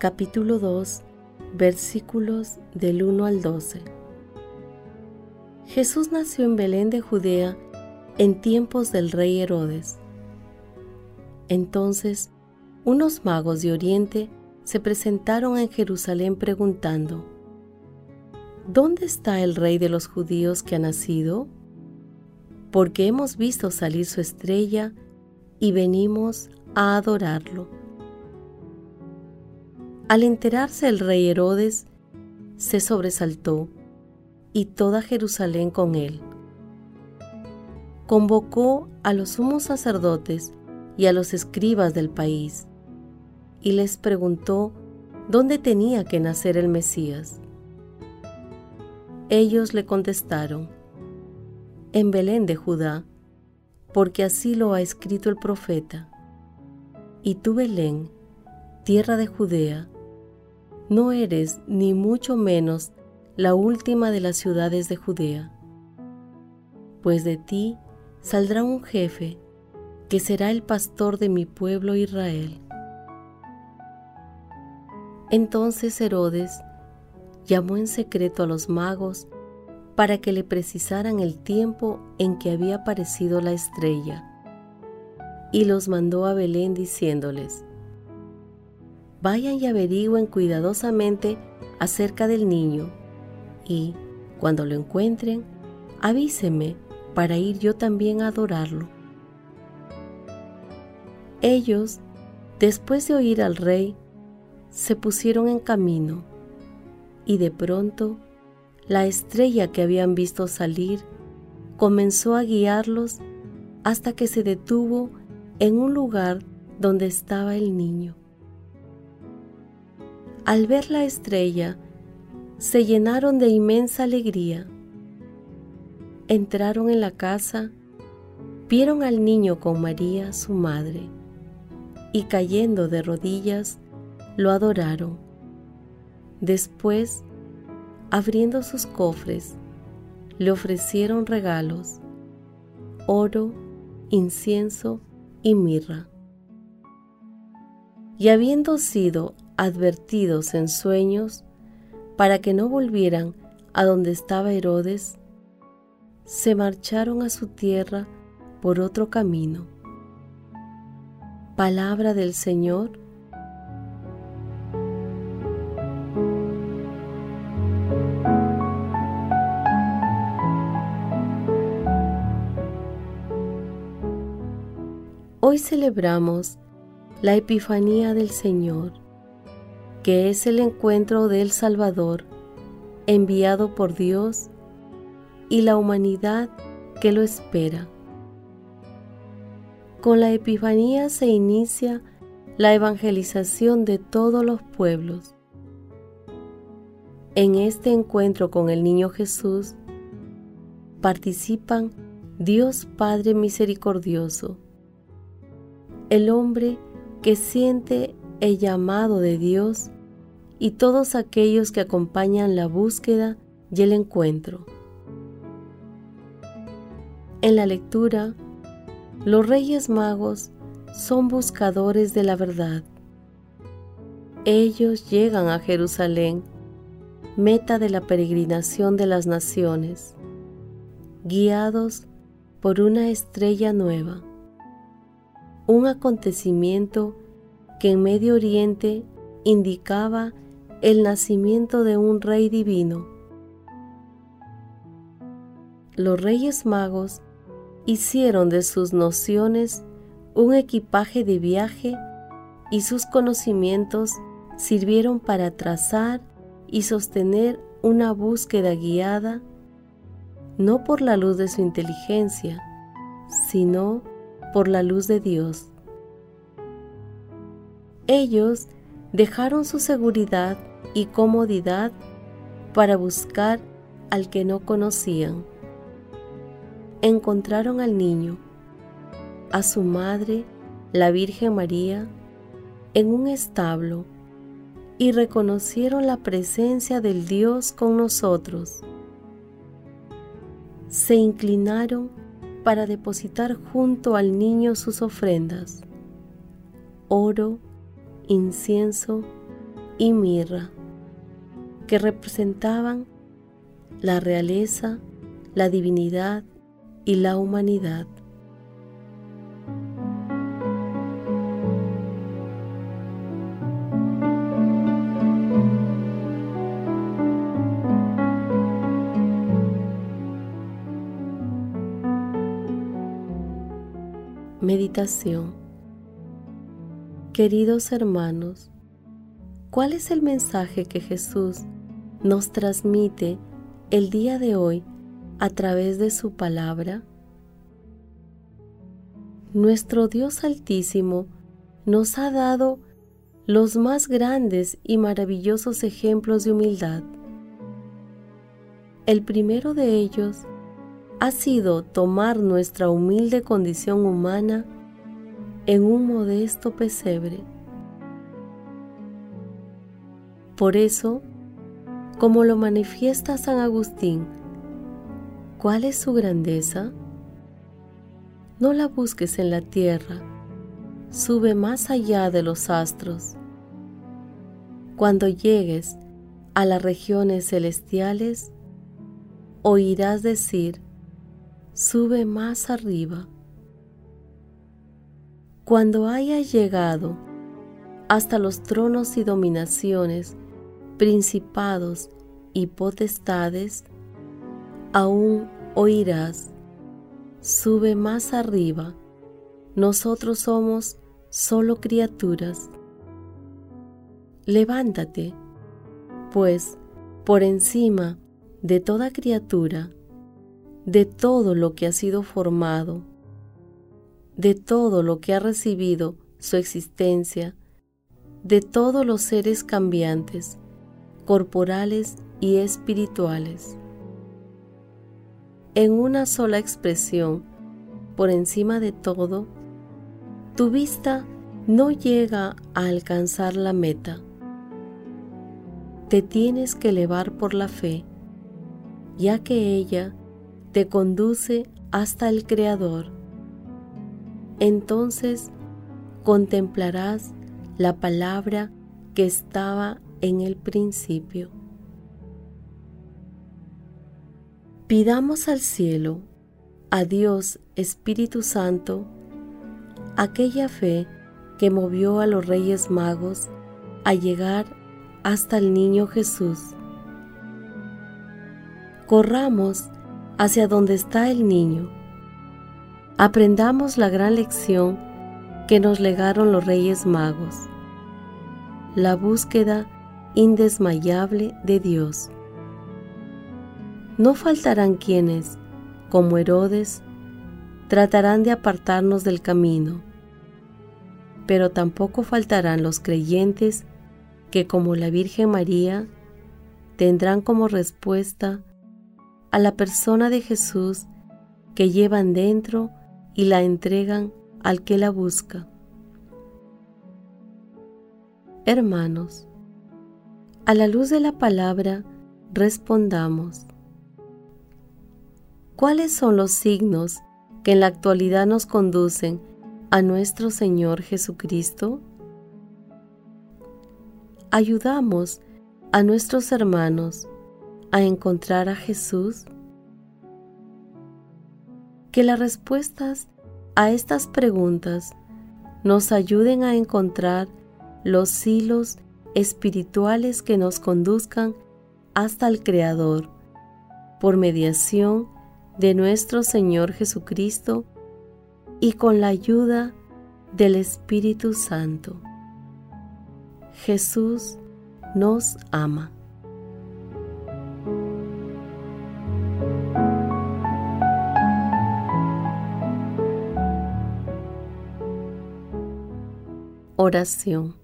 capítulo 2, versículos del 1 al 12. Jesús nació en Belén de Judea en tiempos del rey Herodes. Entonces, unos magos de Oriente se presentaron en Jerusalén preguntando, ¿Dónde está el rey de los judíos que ha nacido? Porque hemos visto salir su estrella y venimos a adorarlo. Al enterarse el rey Herodes, se sobresaltó y toda Jerusalén con él. Convocó a los sumos sacerdotes y a los escribas del país y les preguntó dónde tenía que nacer el Mesías. Ellos le contestaron, en Belén de Judá, porque así lo ha escrito el profeta. Y tú, Belén, tierra de Judea, no eres ni mucho menos la última de las ciudades de Judea, pues de ti saldrá un jefe que será el pastor de mi pueblo Israel. Entonces Herodes llamó en secreto a los magos para que le precisaran el tiempo en que había aparecido la estrella, y los mandó a Belén diciéndoles, vayan y averigüen cuidadosamente acerca del niño y, cuando lo encuentren, avíseme para ir yo también a adorarlo. Ellos, después de oír al rey, se pusieron en camino y de pronto la estrella que habían visto salir comenzó a guiarlos hasta que se detuvo en un lugar donde estaba el niño. Al ver la estrella, se llenaron de inmensa alegría. Entraron en la casa, vieron al niño con María, su madre, y cayendo de rodillas, lo adoraron. Después, abriendo sus cofres, le ofrecieron regalos, oro, incienso y mirra. Y habiendo sido advertidos en sueños para que no volvieran a donde estaba Herodes, se marcharon a su tierra por otro camino. Palabra del Señor. Hoy celebramos la Epifanía del Señor que es el encuentro del Salvador enviado por Dios y la humanidad que lo espera. Con la Epifanía se inicia la evangelización de todos los pueblos. En este encuentro con el niño Jesús participan Dios Padre Misericordioso, el hombre que siente el llamado de Dios y todos aquellos que acompañan la búsqueda y el encuentro. En la lectura, los reyes magos son buscadores de la verdad. Ellos llegan a Jerusalén, meta de la peregrinación de las naciones, guiados por una estrella nueva, un acontecimiento que en Medio Oriente indicaba el nacimiento de un rey divino. Los reyes magos hicieron de sus nociones un equipaje de viaje y sus conocimientos sirvieron para trazar y sostener una búsqueda guiada no por la luz de su inteligencia, sino por la luz de Dios. Ellos dejaron su seguridad y comodidad para buscar al que no conocían. Encontraron al niño, a su madre, la Virgen María, en un establo y reconocieron la presencia del Dios con nosotros. Se inclinaron para depositar junto al niño sus ofrendas, oro, incienso y mirra, que representaban la realeza, la divinidad y la humanidad. Meditación Queridos hermanos, ¿Cuál es el mensaje que Jesús nos transmite el día de hoy a través de su palabra? Nuestro Dios Altísimo nos ha dado los más grandes y maravillosos ejemplos de humildad. El primero de ellos ha sido tomar nuestra humilde condición humana en un modesto pesebre por eso, como lo manifiesta San Agustín, ¿cuál es su grandeza? No la busques en la tierra, sube más allá de los astros. Cuando llegues a las regiones celestiales, oirás decir, sube más arriba. Cuando hayas llegado hasta los tronos y dominaciones principados y potestades, aún oirás, sube más arriba, nosotros somos solo criaturas. Levántate, pues por encima de toda criatura, de todo lo que ha sido formado, de todo lo que ha recibido su existencia, de todos los seres cambiantes, corporales y espirituales. En una sola expresión, por encima de todo, tu vista no llega a alcanzar la meta. Te tienes que elevar por la fe, ya que ella te conduce hasta el Creador. Entonces contemplarás la palabra que estaba en el principio. Pidamos al cielo, a Dios Espíritu Santo, aquella fe que movió a los reyes magos a llegar hasta el niño Jesús. Corramos hacia donde está el niño. Aprendamos la gran lección que nos legaron los reyes magos. La búsqueda indesmayable de Dios. No faltarán quienes, como Herodes, tratarán de apartarnos del camino, pero tampoco faltarán los creyentes que, como la Virgen María, tendrán como respuesta a la persona de Jesús que llevan dentro y la entregan al que la busca. Hermanos, a la luz de la palabra, respondamos. ¿Cuáles son los signos que en la actualidad nos conducen a nuestro Señor Jesucristo? ¿Ayudamos a nuestros hermanos a encontrar a Jesús? Que las respuestas a estas preguntas nos ayuden a encontrar los hilos espirituales que nos conduzcan hasta el Creador, por mediación de nuestro Señor Jesucristo y con la ayuda del Espíritu Santo. Jesús nos ama. Oración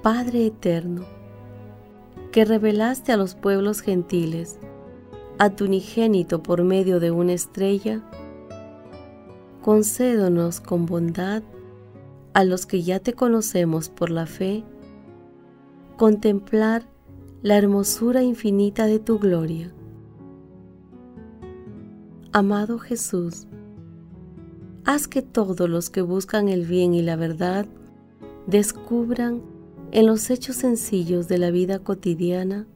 Padre Eterno, que revelaste a los pueblos gentiles a tu unigénito por medio de una estrella, concédonos con bondad a los que ya te conocemos por la fe, contemplar la hermosura infinita de tu gloria. Amado Jesús, haz que todos los que buscan el bien y la verdad descubran en los hechos sencillos de la vida cotidiana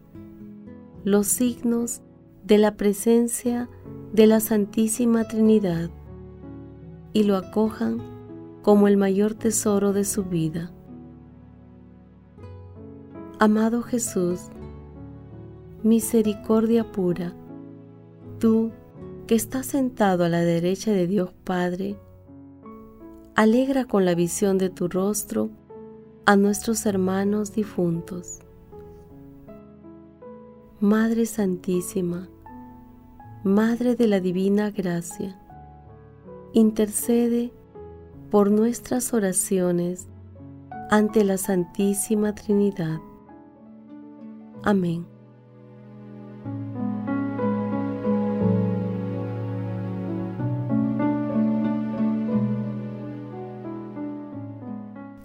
los signos de la presencia de la Santísima Trinidad y lo acojan como el mayor tesoro de su vida. Amado Jesús, misericordia pura, tú que estás sentado a la derecha de Dios Padre, alegra con la visión de tu rostro a nuestros hermanos difuntos. Madre Santísima, Madre de la Divina Gracia, intercede por nuestras oraciones ante la Santísima Trinidad. Amén.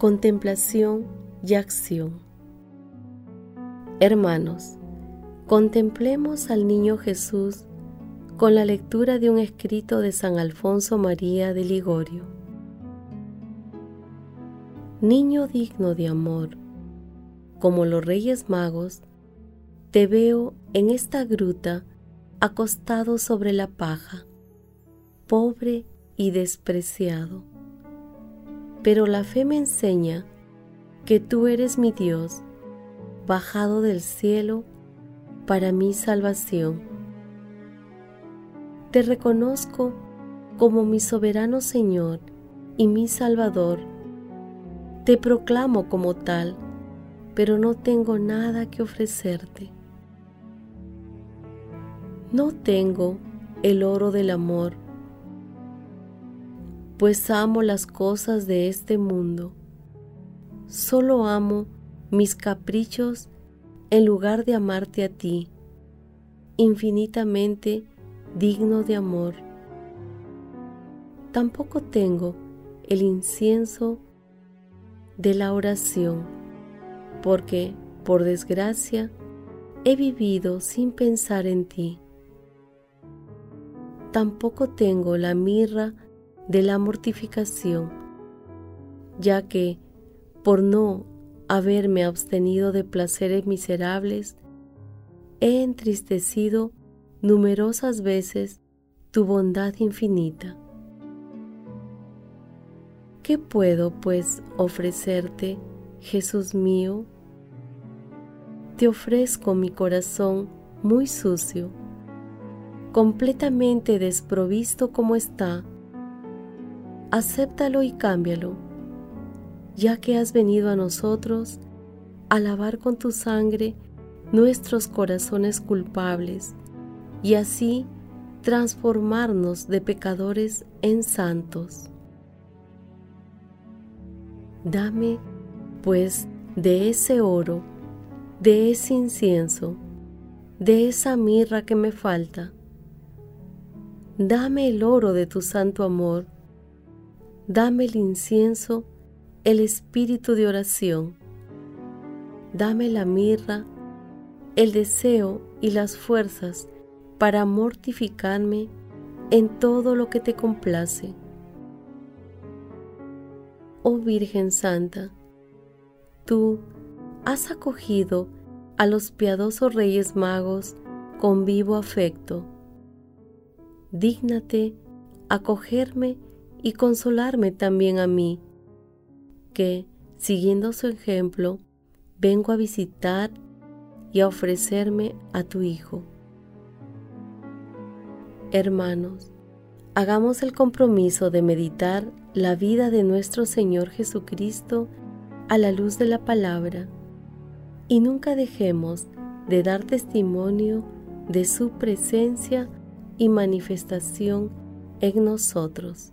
Contemplación y acción. Hermanos, contemplemos al niño Jesús con la lectura de un escrito de San Alfonso María de Ligorio. Niño digno de amor, como los reyes magos, te veo en esta gruta acostado sobre la paja, pobre y despreciado pero la fe me enseña que tú eres mi Dios, bajado del cielo para mi salvación. Te reconozco como mi soberano Señor y mi Salvador. Te proclamo como tal, pero no tengo nada que ofrecerte. No tengo el oro del amor pues amo las cosas de este mundo. Solo amo mis caprichos en lugar de amarte a ti, infinitamente digno de amor. Tampoco tengo el incienso de la oración, porque, por desgracia, he vivido sin pensar en ti. Tampoco tengo la mirra de la mortificación, ya que por no haberme abstenido de placeres miserables, he entristecido numerosas veces tu bondad infinita. ¿Qué puedo pues ofrecerte, Jesús mío? Te ofrezco mi corazón muy sucio, completamente desprovisto como está acéptalo y cámbialo, ya que has venido a nosotros a lavar con tu sangre nuestros corazones culpables y así transformarnos de pecadores en santos. Dame, pues, de ese oro, de ese incienso, de esa mirra que me falta. Dame el oro de tu santo amor dame el incienso el espíritu de oración. Dame la mirra, el deseo y las fuerzas para mortificarme en todo lo que te complace. Oh Virgen Santa, tú has acogido a los piadosos Reyes Magos con vivo afecto. Dígnate acogerme y consolarme también a mí, que, siguiendo su ejemplo, vengo a visitar y a ofrecerme a tu Hijo. Hermanos, hagamos el compromiso de meditar la vida de nuestro Señor Jesucristo a la luz de la palabra y nunca dejemos de dar testimonio de su presencia y manifestación en nosotros.